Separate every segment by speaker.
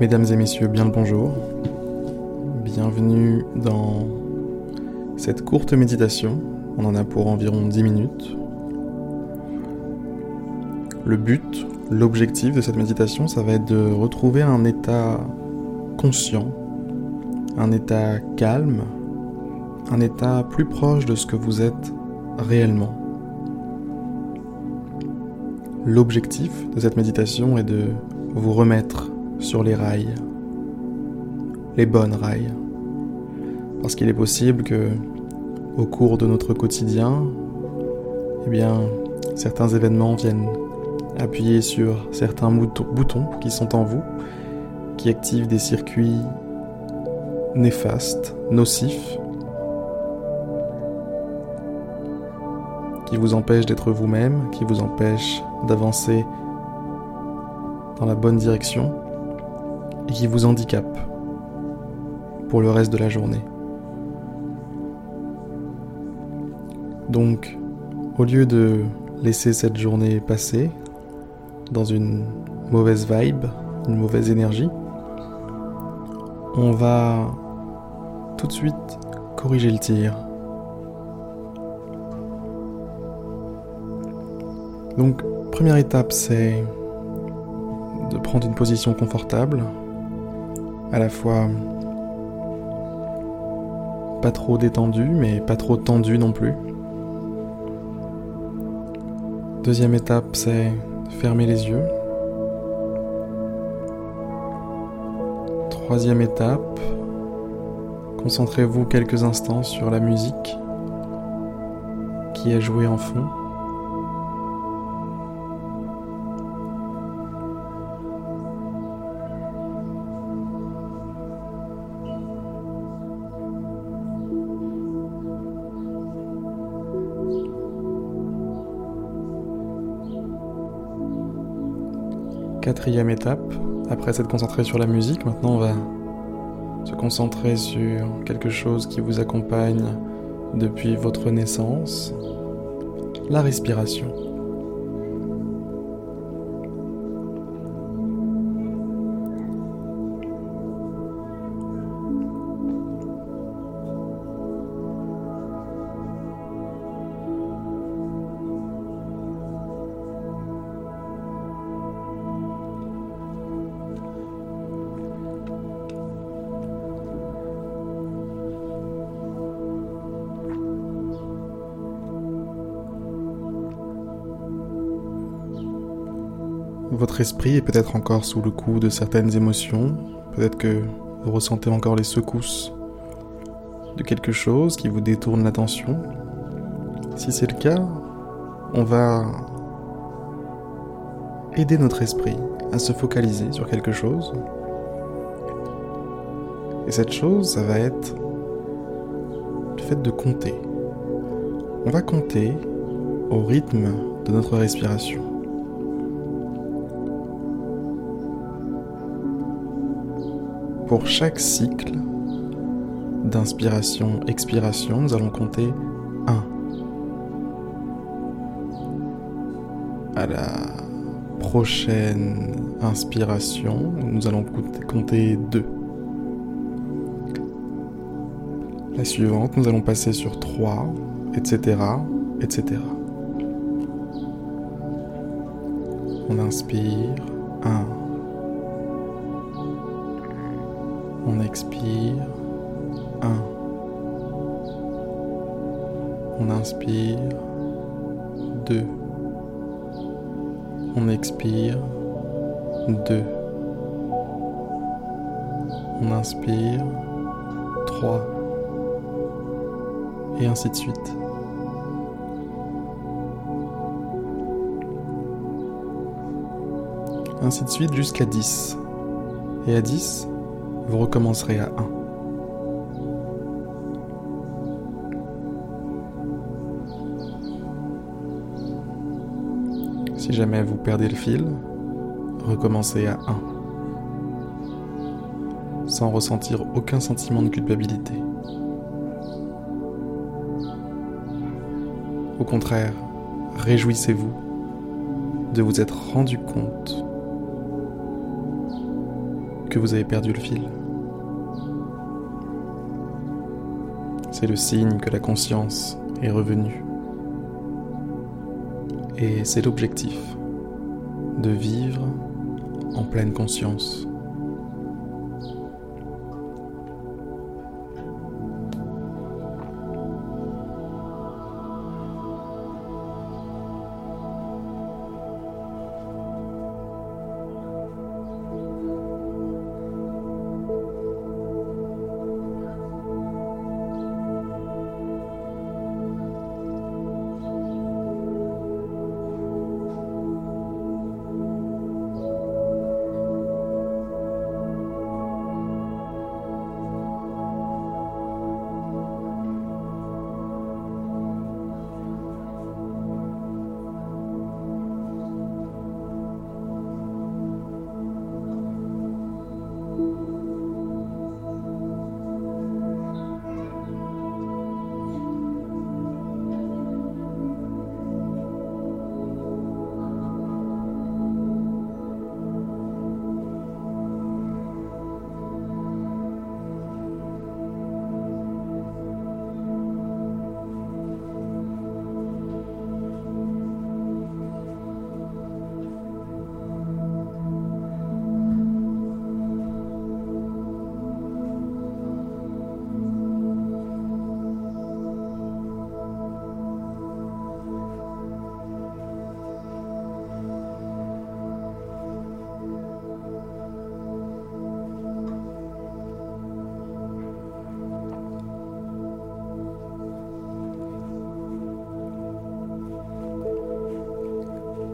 Speaker 1: Mesdames et messieurs, bien le bonjour. Bienvenue dans cette courte méditation. On en a pour environ 10 minutes. Le but, l'objectif de cette méditation, ça va être de retrouver un état conscient, un état calme, un état plus proche de ce que vous êtes réellement. L'objectif de cette méditation est de vous remettre sur les rails, les bonnes rails. Parce qu'il est possible que, au cours de notre quotidien, eh bien, certains événements viennent appuyer sur certains boutons qui sont en vous, qui activent des circuits néfastes, nocifs, qui vous empêchent d'être vous-même, qui vous empêchent d'avancer dans la bonne direction et qui vous handicape pour le reste de la journée. Donc, au lieu de laisser cette journée passer dans une mauvaise vibe, une mauvaise énergie, on va tout de suite corriger le tir. Donc, première étape, c'est de prendre une position confortable, à la fois pas trop détendu, mais pas trop tendu non plus. Deuxième étape, c'est fermer les yeux. Troisième étape, concentrez-vous quelques instants sur la musique qui est jouée en fond. Quatrième étape, après s'être concentré sur la musique, maintenant on va se concentrer sur quelque chose qui vous accompagne depuis votre naissance, la respiration. Votre esprit est peut-être encore sous le coup de certaines émotions, peut-être que vous ressentez encore les secousses de quelque chose qui vous détourne l'attention. Si c'est le cas, on va aider notre esprit à se focaliser sur quelque chose. Et cette chose, ça va être le fait de compter. On va compter au rythme de notre respiration. Pour chaque cycle d'inspiration-expiration, nous allons compter 1. À la prochaine inspiration, nous allons compter 2. La suivante, nous allons passer sur 3, etc., etc. On inspire 1. Expire. 1. On inspire. 2. On expire. 2. On inspire. 3. Et ainsi de suite. Ainsi de suite jusqu'à 10. Et à 10, vous recommencerez à 1. Si jamais vous perdez le fil, recommencez à 1. Sans ressentir aucun sentiment de culpabilité. Au contraire, réjouissez-vous de vous être rendu compte que vous avez perdu le fil. C'est le signe que la conscience est revenue. Et c'est l'objectif, de vivre en pleine conscience.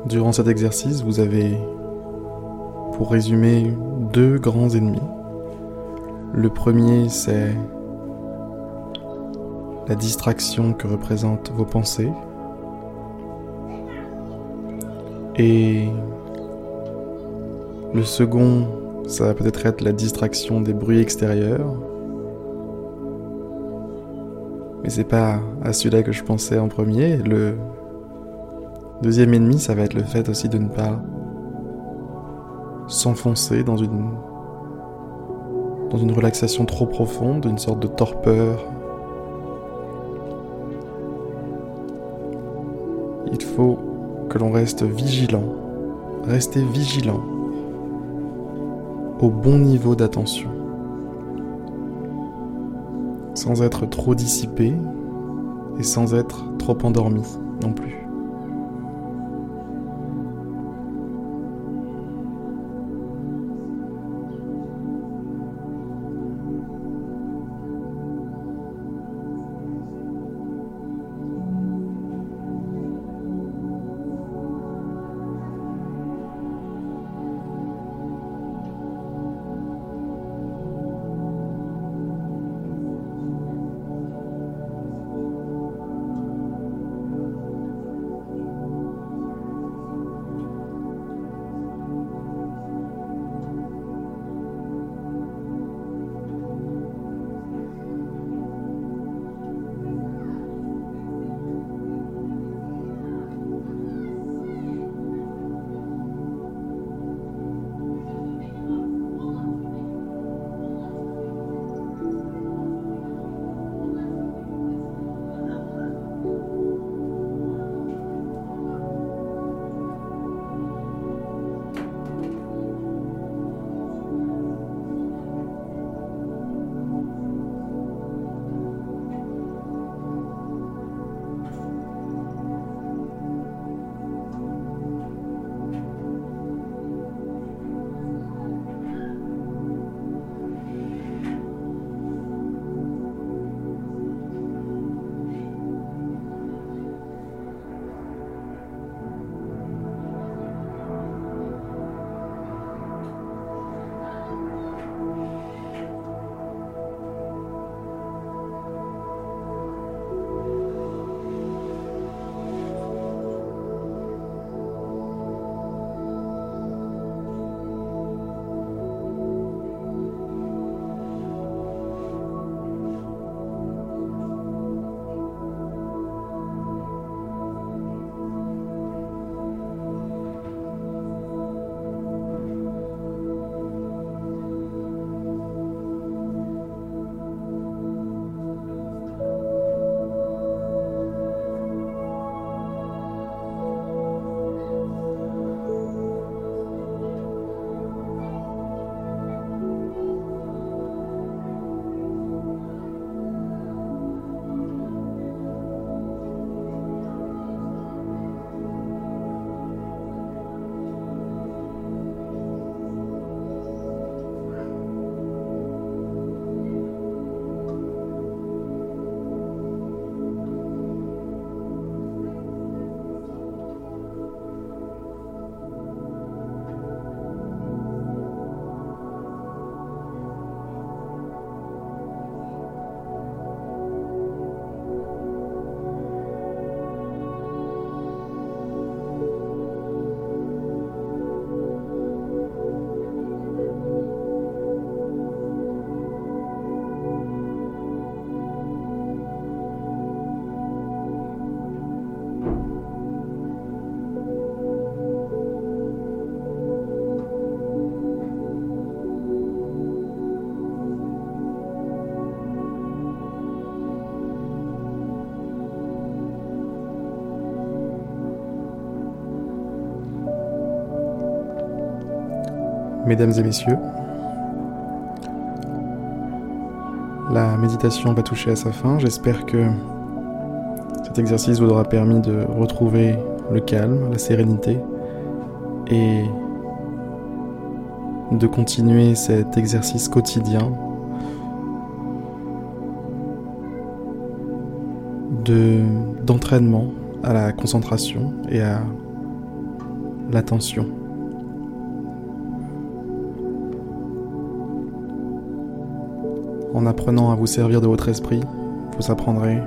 Speaker 1: Durant cet exercice, vous avez, pour résumer, deux grands ennemis. Le premier, c'est la distraction que représentent vos pensées. Et le second, ça va peut-être être la distraction des bruits extérieurs. Mais c'est pas à celui-là que je pensais en premier. Deuxième ennemi, ça va être le fait aussi de ne pas s'enfoncer dans une dans une relaxation trop profonde, une sorte de torpeur. Il faut que l'on reste vigilant, rester vigilant au bon niveau d'attention, sans être trop dissipé et sans être trop endormi non plus. Mesdames et messieurs, la méditation va toucher à sa fin. J'espère que cet exercice vous aura permis de retrouver le calme, la sérénité et de continuer cet exercice quotidien de d'entraînement à la concentration et à l'attention. En apprenant à vous servir de votre esprit, vous apprendrez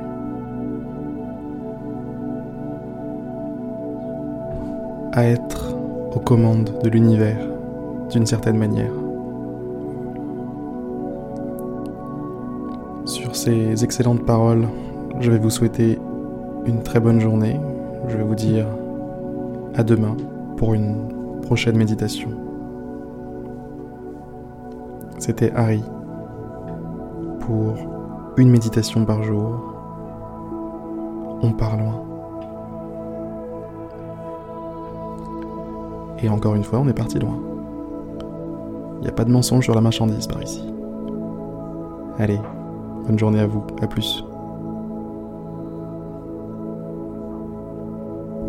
Speaker 1: à être aux commandes de l'univers d'une certaine manière. Sur ces excellentes paroles, je vais vous souhaiter une très bonne journée. Je vais vous dire à demain pour une prochaine méditation. C'était Harry pour une méditation par jour. On part loin. Et encore une fois, on est parti loin. Il n'y a pas de mensonge sur la marchandise par ici. Allez, bonne journée à vous, à plus.